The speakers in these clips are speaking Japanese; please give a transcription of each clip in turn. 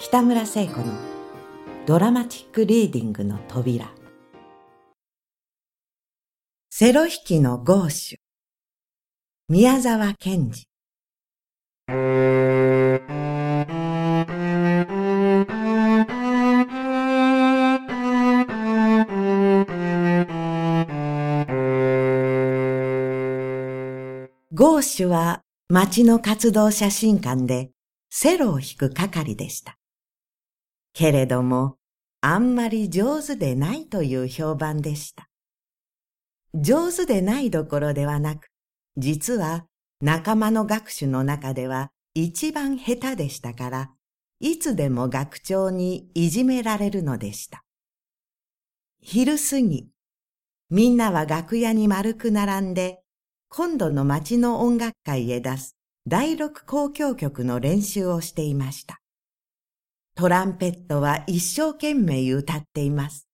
北村聖子のドラマチックリーディングの扉。セロ弾きのゴーシュ宮沢賢治。ゴーシュは町の活動写真館でセロを弾く係でした。けれども、あんまり上手でないという評判でした。上手でないどころではなく、実は仲間の学手の中では一番下手でしたから、いつでも学長にいじめられるのでした。昼過ぎ、みんなは楽屋に丸く並んで、今度の町の音楽会へ出す第六交響曲の練習をしていました。トランペットは一生懸命歌っています。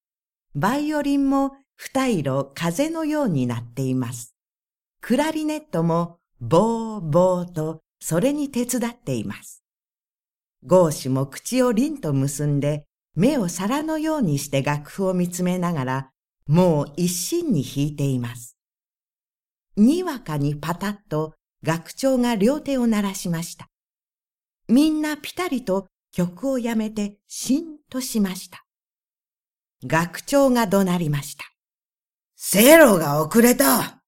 バイオリンも二色風のようになっています。クラリネットもボーボーとそれに手伝っています。ゴーシュも口を凛と結んで目を皿のようにして楽譜を見つめながらもう一心に弾いています。にわかにパタッと学長が両手を鳴らしました。みんなぴたりと曲をやめてしんとしました。学長が怒鳴りました。セロが遅れた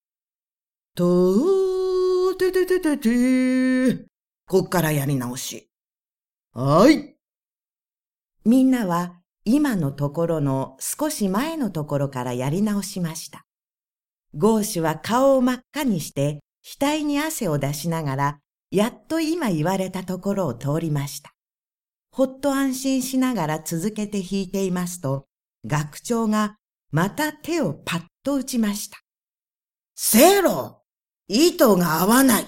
とーてててててー。こっからやり直し。はい。みんなは今のところの少し前のところからやり直しました。ゴーシュは顔を真っ赤にして、額に汗を出しながら、やっと今言われたところを通りました。ほっと安心しながら続けて弾いていますと、学長がまた手をパッと打ちました。セロ糸が合わない。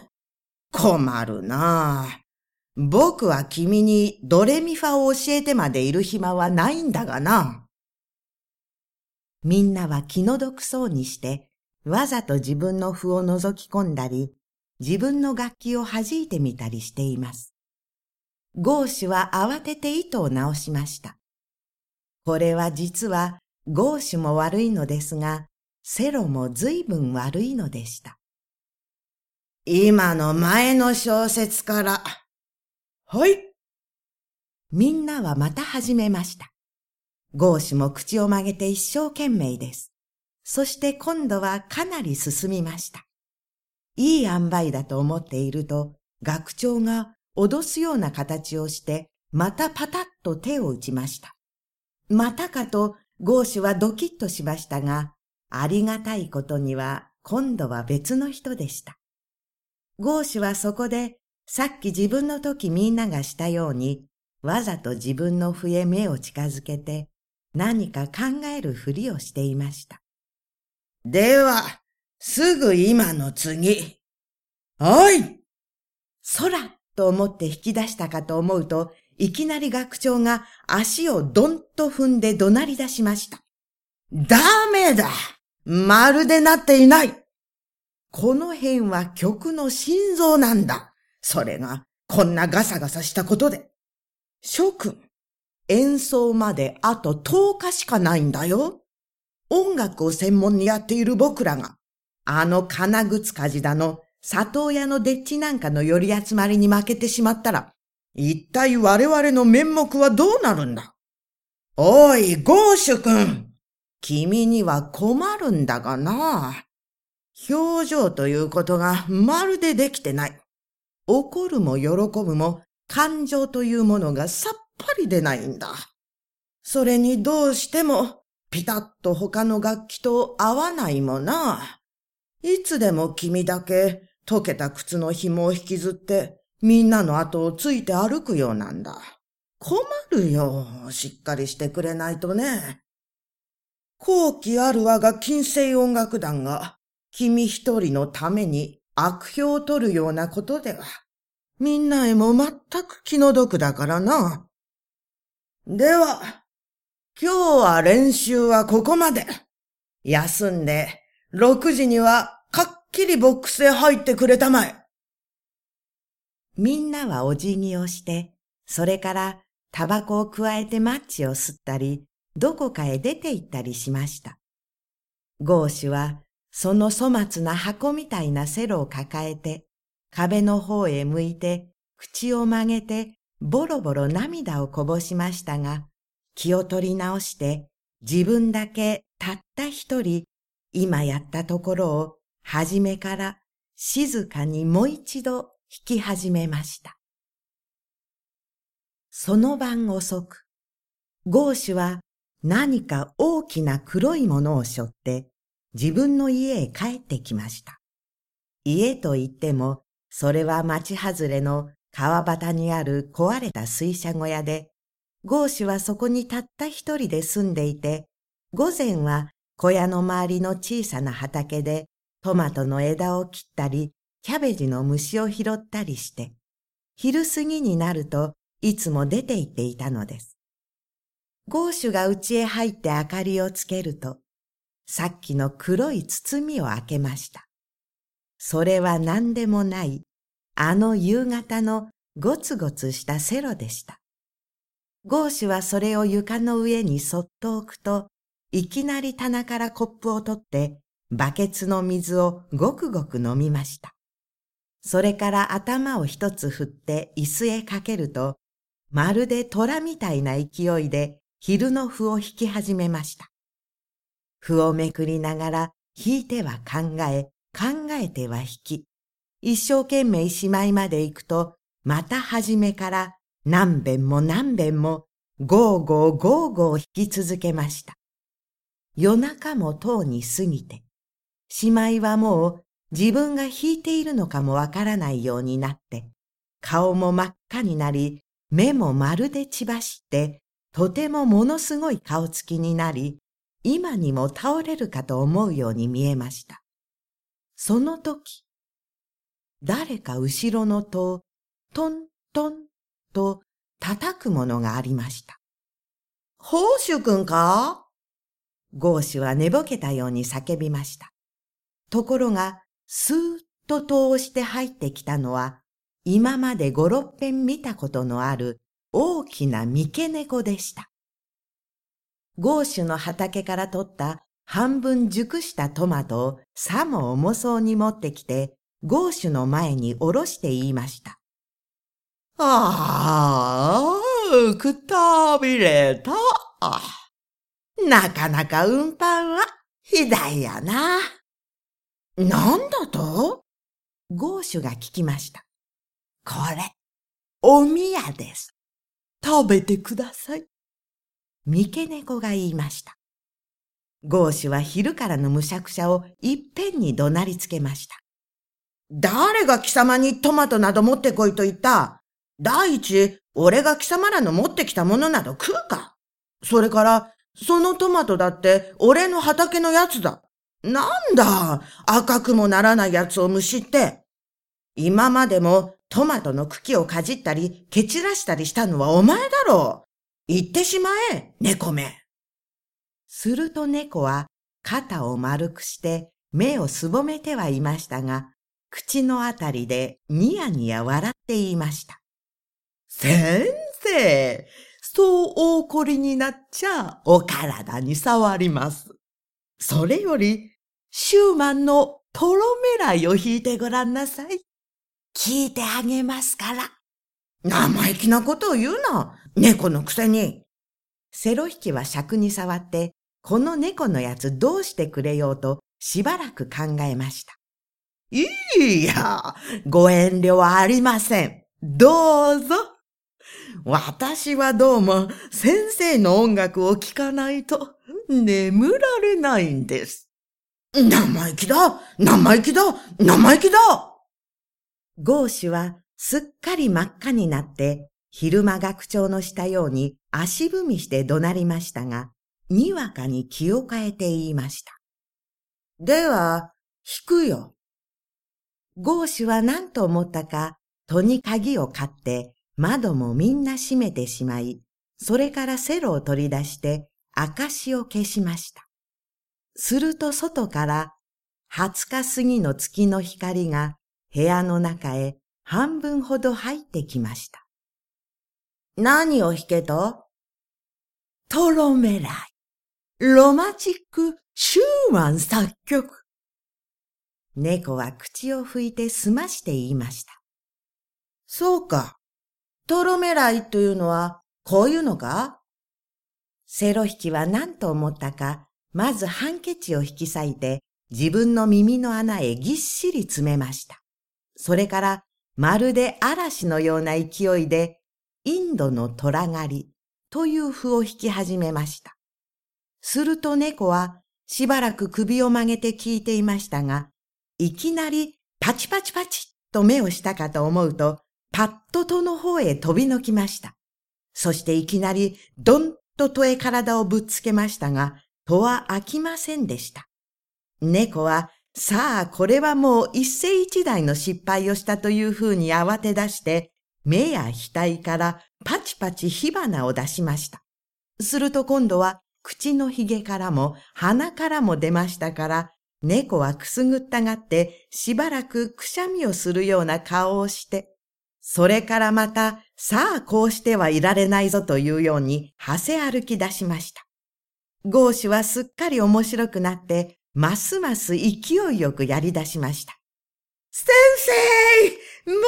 困るなあ。僕は君にドレミファを教えてまでいる暇はないんだがな。みんなは気の毒そうにしてわざと自分の譜を覗き込んだり、自分の楽器を弾いてみたりしています。ゴーシュは慌てて糸を直しました。これは実はゴーシュも悪いのですが、セロも随分悪いのでした。今の前の小説から。はい。みんなはまた始めました。ゴーシュも口を曲げて一生懸命です。そして今度はかなり進みました。いい塩梅だと思っていると、学長が脅すような形をして、またパタッと手を打ちました。またかと、ゴーシュはドキッとしましたが、ありがたいことには今度は別の人でした。ゴーシュはそこで、さっき自分の時みんながしたように、わざと自分の笛目を近づけて、何か考えるふりをしていました。では、すぐ今の次。はい。空と思って引き出したかと思うと、いきなり学長が足をどんと踏んで怒鳴り出しました。ダメだまるでなっていないこの辺は曲の心臓なんだ。それが、こんなガサガサしたことで。諸君、演奏まであと10日しかないんだよ。音楽を専門にやっている僕らが、あの金靴かじだの里親のデッチなんかの寄り集まりに負けてしまったら、一体我々の面目はどうなるんだ？おい、ゴーシュ君君には困るんだがな。表情ということがまるでできてない。怒るも喜ぶも感情というものがさっぱり出ないんだ。それにどうしてもピタッと他の楽器と合わないもな。いつでも君だけ溶けた靴の紐を引きずってみんなの後をついて歩くようなんだ。困るよ。しっかりしてくれないとね。後期ある我が金星音楽団が君一人のために悪評を取るようなことでは、みんなへも全く気の毒だからな。では、今日は練習はここまで。休んで、6時にはきりボックスへ入ってくれたまえ。みんなはお辞儀をして、それからタバコを加えてマッチを吸ったり、どこかへ出て行ったりしました。ゴーシュは、その粗末な箱みたいなセロを抱えて、壁の方へ向いて、口を曲げて、ボロボロ涙をこぼしましたが、気を取り直して、自分だけたった一人、今やったところを、はじめから静かにもう一度弾き始めました。その晩遅く、ゴーシュは何か大きな黒いものを背負って自分の家へ帰ってきました。家といっても、それは町外れの川端にある壊れた水車小屋で、ゴーシュはそこにたった一人で住んでいて、午前は小屋の周りの小さな畑でトマトの枝を切ったり、キャベジの虫を拾ったりして、昼過ぎになるといつも出て行っていたのです。ゴーシュが家へ入って明かりをつけると、さっきの黒い包みを開けました。それは何でもない、あの夕方のゴツゴツしたセロでした。ゴーシュはそれを床の上にそっと置くと、いきなり棚からコップを取って、バケツの水をごくごく飲みました。それから頭を一つ振って椅子へかけると、まるで虎みたいな勢いで昼の符を引き始めました。符をめくりながら引いては考え、考えては引き、一生懸命しまいまで行くと、また初めから何遍も何遍もゴーゴーゴーゴー引き続けました。夜中もとうに過ぎて、しまいはもう自分が弾いているのかもわからないようになって、顔も真っ赤になり、目もまるで血走って、とてもものすごい顔つきになり、今にも倒れるかと思うように見えました。その時、誰か後ろの戸をトントンと叩くものがありました。宝珠くんか？ゴーシュは寝ぼけたように叫びました。ところが、スーッと通して入ってきたのは、今まで五六遍見たことのある大きな三毛猫でした。ゴーシュの畑から取った半分熟したトマトをさも重そうに持ってきて、ゴーシュの前におろして言いました。ああ、くたびれた。なかなか運搬はひだいやな。なんだと？ゴーシュが聞きました。これ、おみやです。食べてください。三毛猫が言いました。ゴーシュは昼からのむしゃくしゃをいっぺんに怒鳴りつけました。誰が貴様にトマトなど持ってこいと言った？第一、俺が貴様らの持ってきたものなど食うか？それから、そのトマトだって俺の畑のやつだ。なんだ、赤くもならないやつをむしって。今までもトマトの茎をかじったり、蹴散らしたりしたのはお前だろう。言ってしまえ、猫め。すると猫は肩を丸くして目をすぼめてはいましたが、口のあたりでニヤニヤ笑っていました。先生、そうお怒りになっちゃお体に触ります。それより、シューマンのトロメライを引いてごらんなさい。聞いてあげますから。生意気なことを言うな。猫のくせに。セロ引きは尺に触って、この猫のやつどうしてくれようとしばらく考えました。いいや、ご遠慮はありません。どうぞ。私はどうも先生の音楽を聴かないと眠られないんです。生意気だ生意気だ生意気だゴーシュはすっかり真っ赤になって、昼間学長のしたように足踏みして怒鳴りましたが、にわかに気を変えて言いました。では、引くよ。ゴーシュは何と思ったか、戸に鍵を買って窓もみんな閉めてしまい、それからセロを取り出して証を消しました。すると外から二十日過ぎの月の光が部屋の中へ半分ほど入ってきました。何を弾けと？トロメライ。ロマチック・シューマン作曲。猫は口を拭いて済まして言いました。そうか。トロメライというのは、こういうのか？セロ引きは何と思ったか、まずハンケチを引き裂いて、自分の耳の穴へぎっしり詰めました。それから、まるで嵐のような勢いで、インドの虎狩りという符を引き始めました。すると猫はしばらく首を曲げて聞いていましたが、いきなりパチパチパチと目をしたかと思うと、パッと戸の方へ飛びのきました。そしていきなりドンと戸へ体をぶっつけましたが、戸は開きませんでした。猫は、さあこれはもう一世一代の失敗をしたというふうに慌て出して、目や額からパチパチ火花を出しました。すると今度は口のひげからも鼻からも出ましたから、猫はくすぐったがってしばらくくしゃみをするような顔をして、それからまた、さあこうしてはいられないぞというように、はせ歩き出しました。ゴーシュはすっかり面白くなって、ますます勢いよくやり出しました。先生もう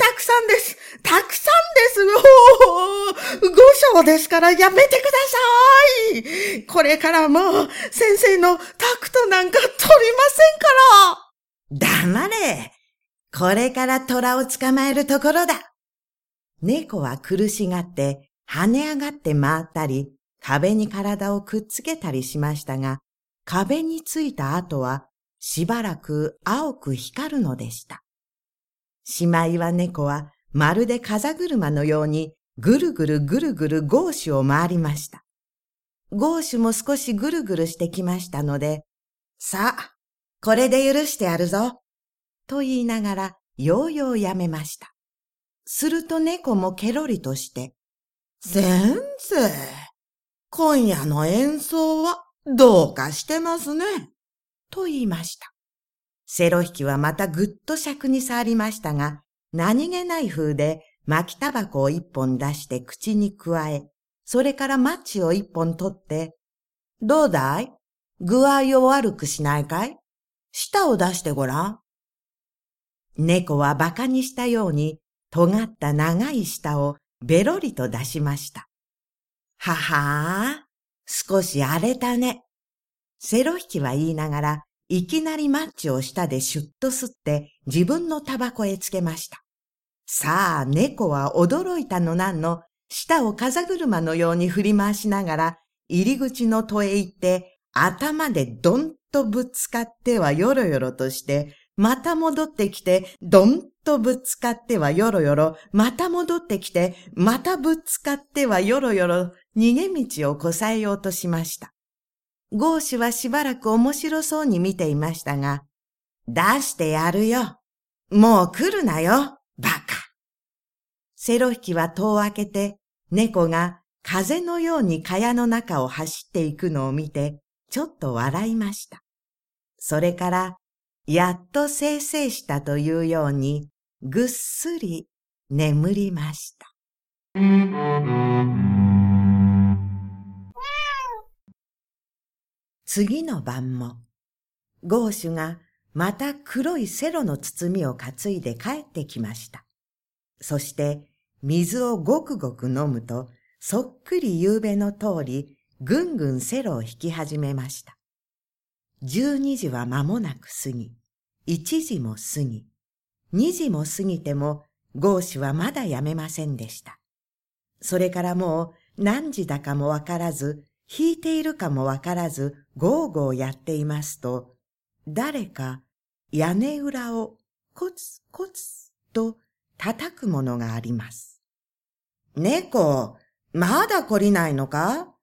たくさんです。たくさんです。五章ですからやめてください。これからも先生のタクトなんか取りませんから。黙れ。これから虎を捕まえるところだ。猫は苦しがって跳ね上がって回ったり、壁に体をくっつけたりしましたが、壁についた後はしばらく青く光るのでした。しまいは猫はまるで風車のようにぐるぐるぐるぐるゴーシュを回りました。ゴーシュも少しぐるぐるしてきましたので、さあ、これで許してやるぞ。と言いながら、ようようやめました。すると猫もケロリとして、先生、今夜の演奏はどうかしてますね。と言いました。セロ引きはまたぐっと尺に触りましたが、何気ない風で巻きタバコを一本出して口に加え、それからマッチを一本取って、どうだい？具合を悪くしないかい？舌を出してごらん。猫は馬鹿にしたように、尖った長い舌をべろりと出しました。ははあ、少し荒れたね。セロ引きは言いながら、いきなりマッチを舌でシュッと吸って自分のタバコへつけました。さあ、猫は驚いたのなんの、舌を風車のように振り回しながら、入り口の戸へ行って、頭でどんとぶつかってはよろよろとして、また戻ってきて、どんとぶつかってはよろよろ、また戻ってきて、またぶつかってはよろよろ、逃げ道をこさえようとしました。ゴーシュはしばらく面白そうに見ていましたが、出してやるよ。もう来るなよ、バカ。セロ引きは戸を開けて、猫が風のように蚊帳の中を走っていくのを見て、ちょっと笑いました。それからやっと生成したというように、ぐっすり眠りました。次の晩も、ゴーシュがまた黒いセロの包みを担いで帰ってきました。そして水をごくごく飲むと、そっくり夕べの通り、ぐんぐんセロを引き始めました。十二時は間もなく過ぎ、一時も過ぎ、二時も過ぎても、ゴーシュはまだやめませんでした。それからもう何時だかもわからず、弾いているかもわからず、ゴーゴーやっていますと、誰か屋根裏をコツコツと叩くものがあります。猫、まだ懲りないのか？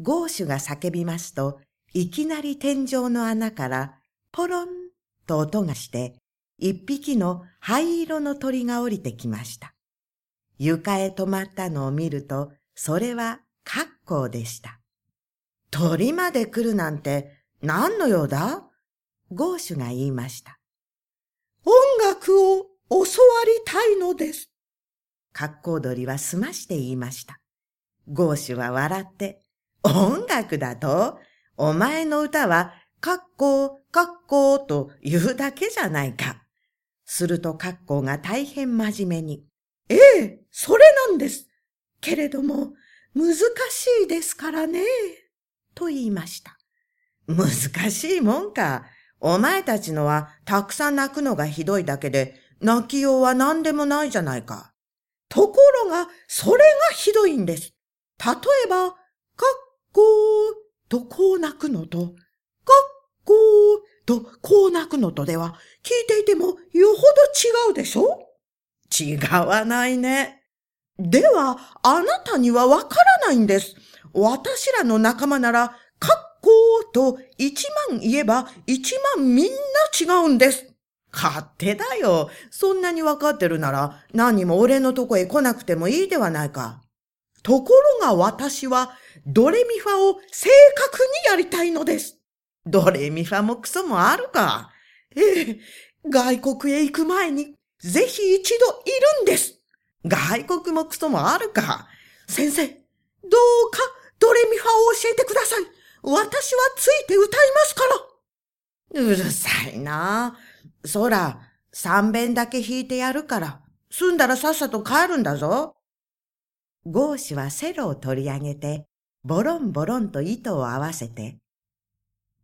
ゴーシュが叫びますと、いきなり天井の穴からポロンと音がして、一匹の灰色の鳥が降りてきました。床へ止まったのを見ると、それはカッコウでした。鳥まで来るなんて何の用だ？ゴーシュが言いました。音楽を教わりたいのです。格好鳥は済まして言いました。ゴーシュは笑って、音楽だと？お前の歌は、カッコー、カッコーと言うだけじゃないか。するとカッコーが大変真面目に。ええ、それなんです。けれども、難しいですからね。と言いました。難しいもんか。お前たちのはたくさん泣くのがひどいだけで、泣きようは何でもないじゃないか。ところが、それがひどいんです。例えば、かっこーとこう泣くのと、かっこーとこう泣くのとでは、聞いていてもよほど違うでしょ？違わないね。では、あなたにはわからないんです。私らの仲間なら、かっこーと一万言えば一万みんな違うんです。勝手だよ。そんなにわかってるなら、何も俺のとこへ来なくてもいいではないか。ところが私は、ドレミファを正確にやりたいのです。ドレミファもクソもあるか。ええ、外国へ行く前に、ぜひ一度いるんです。外国もクソもあるか。先生、どうかドレミファを教えてください。私はついて歌いますから。うるさいな。そら、三遍だけ弾いてやるから、済んだらさっさと帰るんだぞ。ゴーシュはセロを取り上げて、ボロンボロンと糸を合わせて、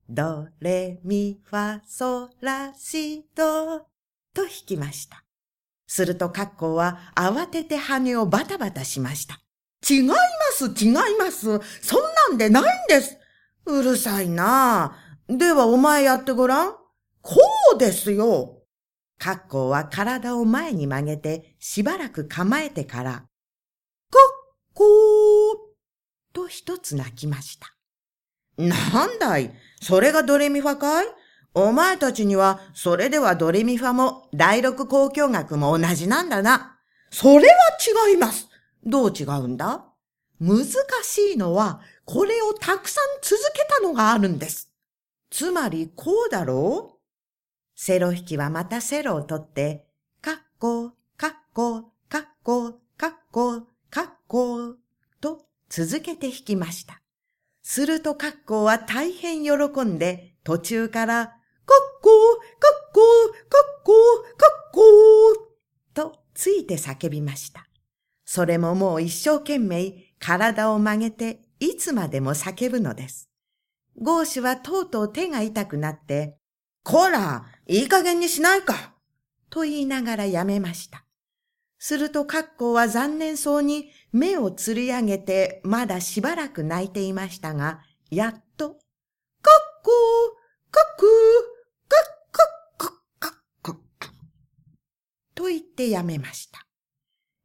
ドレミファソラシドと弾きました。するとカッコは慌てて羽をバタバタしました。違います、違います。そんなんでないんです。うるさいなではお前やってごらん。こうですよ。カッコは体を前に曲げてしばらく構えてから、カッコーと一つ泣きました。なんだい？それがドレミファかい？お前たちにはそれではドレミファも第六交響楽も同じなんだな。それは違います。どう違うんだ？難しいのはこれをたくさん続けたのがあるんです。つまりこうだろう？セロ引きはまたセロを取って、カッコー、カッコー、カッコー、カッコー、カッコ、と続けて弾きました。するとカッコは大変喜んで途中から、カッコ、カッコ、カッコ、カッコ、とついて叫びました。それももう一生懸命体を曲げていつまでも叫ぶのです。ゴーシュはとうとう手が痛くなって、こら、いい加減にしないかと言いながらやめました。するとカッコは残念そうに目をつり上げてまだしばらく泣いていましたが、やっと、カッコー、カックー、カッカッカッカッカッと言ってやめました。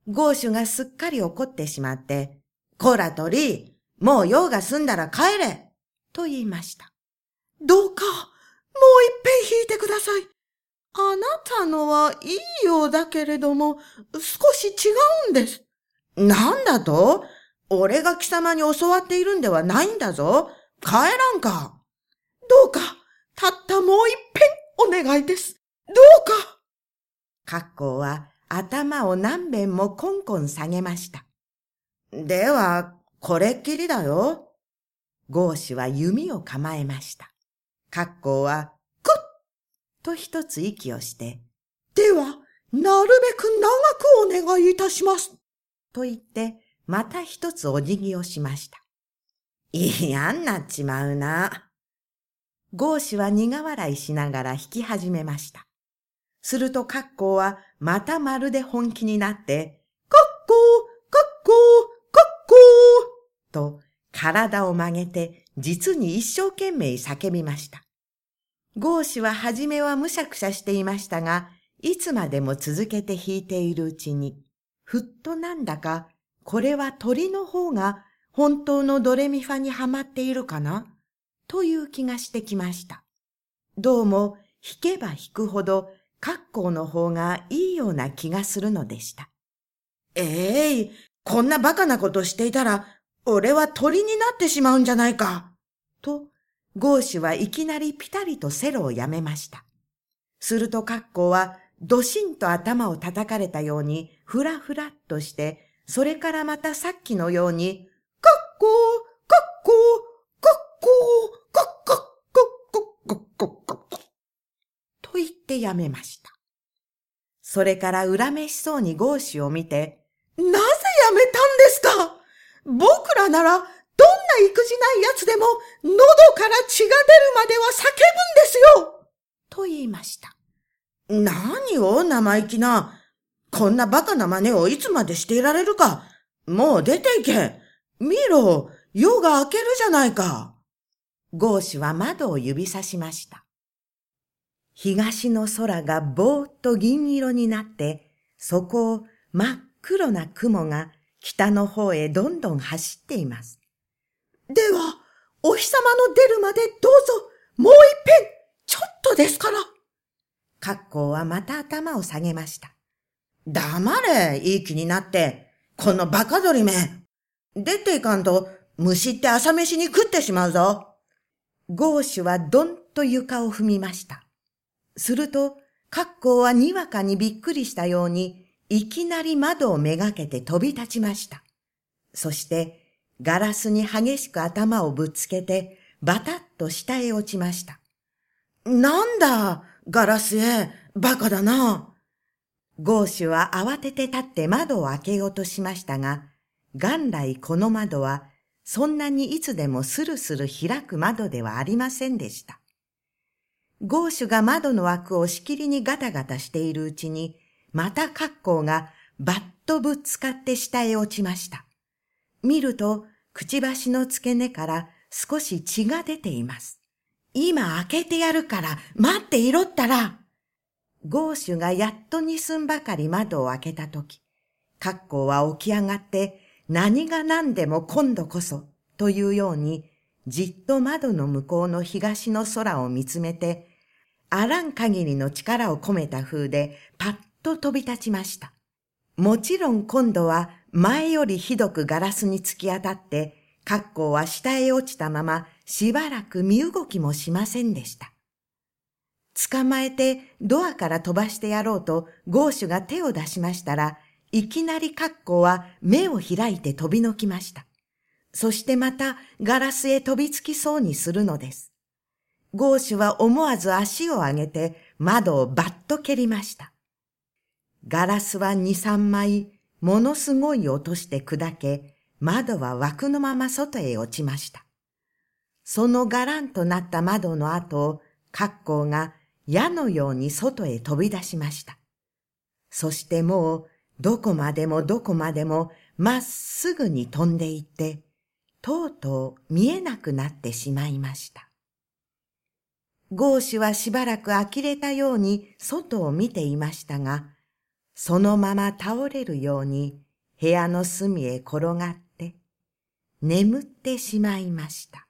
ゴーシュがすっかり怒ってしまって、こら鳥、もう用が済んだら帰れと言いました。どうか、もう一遍弾いてください。あなたのはいいようだけれども、少し違うんです。なんだと？俺が貴様に教わっているんではないんだぞ。帰らんか。どうか、たったもう一遍お願いです。どうか。格好は頭を何遍もコンコン下げました。では、これっきりだよ。ゴーシュは弓を構えました。格好は、と一つ息をして、では、なるべく長くお願いいたします。と言って、また一つお辞儀をしました。嫌になっちまうな。ゴーシュは苦笑いしながら弾き始めました。するとカッコーはまたまるで本気になって、カッコー、カッコー、カッコーと体を曲げて実に一生懸命叫びました。ゴーシュははじめはむしゃくしゃしていましたが、いつまでも続けて弾いているうちに、ふっとなんだか、これは鳥の方が本当のドレミファにはまっているかな？という気がしてきました。どうも弾けば弾くほど格好の方がいいような気がするのでした。ええー、こんなバカなことしていたら、俺は鳥になってしまうんじゃないか。と、ゴーシュはいきなりピタリとセロをやめました。するとカッコはドシンと頭を叩かれたようにふらふらっとして、それからまたさっきのように、カッコー、カッコー、カッコー、カッカッカッコッカッコッと言ってやめました。それから恨めしそうにゴーシュを見て、なぜやめたんですか僕らならな育児ない奴でも、喉から血が出るまでは叫ぶんですよと言いました。何を生意気な。こんな馬鹿な真似をいつまでしていられるか。もう出て行け。見ろ、夜が明けるじゃないか。ゴーシュは窓を指さしました。東の空がぼーっと銀色になって、そこを真っ黒な雲が北の方へどんどん走っています。では、お日様の出るまでどうぞ、もう一遍、ちょっとですから。格好はまた頭を下げました。黙れ、いい気になって。このバカ鳥め。出ていかんと、虫って朝飯に食ってしまうぞ。ゴーシュはどんと床を踏みました。すると、格好はにわかにびっくりしたように、いきなり窓をめがけて飛び立ちました。そして、ガラスに激しく頭をぶつけて、バタッと下へ落ちました。なんだ、ガラスへ、バカだな。ゴーシュは慌てて立って窓を開けようとしましたが、元来この窓はそんなにいつでもスルスル開く窓ではありませんでした。ゴーシュが窓の枠をしきりにガタガタしているうちに、また格好がバッとぶつかって下へ落ちました。見ると、くちばしの付け根から少し血が出ています。今開けてやるから待っていろったら。ゴーシュがやっと二寸ばかり窓を開けたとき、カッコーは起き上がって何が何でも今度こそというようにじっと窓の向こうの東の空を見つめて、あらん限りの力を込めた風でパッと飛び立ちました。もちろん今度は前よりひどくガラスに突き当たって、カッコーは下へ落ちたまましばらく身動きもしませんでした。捕まえてドアから飛ばしてやろうとゴーシュが手を出しましたら、いきなりカッコーは目を開いて飛びのきました。そしてまたガラスへ飛びつきそうにするのです。ゴーシュは思わず足を上げて窓をバッと蹴りました。ガラスは二三枚ものすごい音して砕け、窓は枠のまま外へ落ちました。そのガランとなった窓の後、格好が矢のように外へ飛び出しました。そしてもう、どこまでもどこまでもまっすぐに飛んでいって、とうとう見えなくなってしまいました。ゴーシュはしばらく呆れたように外を見ていましたが、そのまま倒れるように部屋の隅へ転がって眠ってしまいました。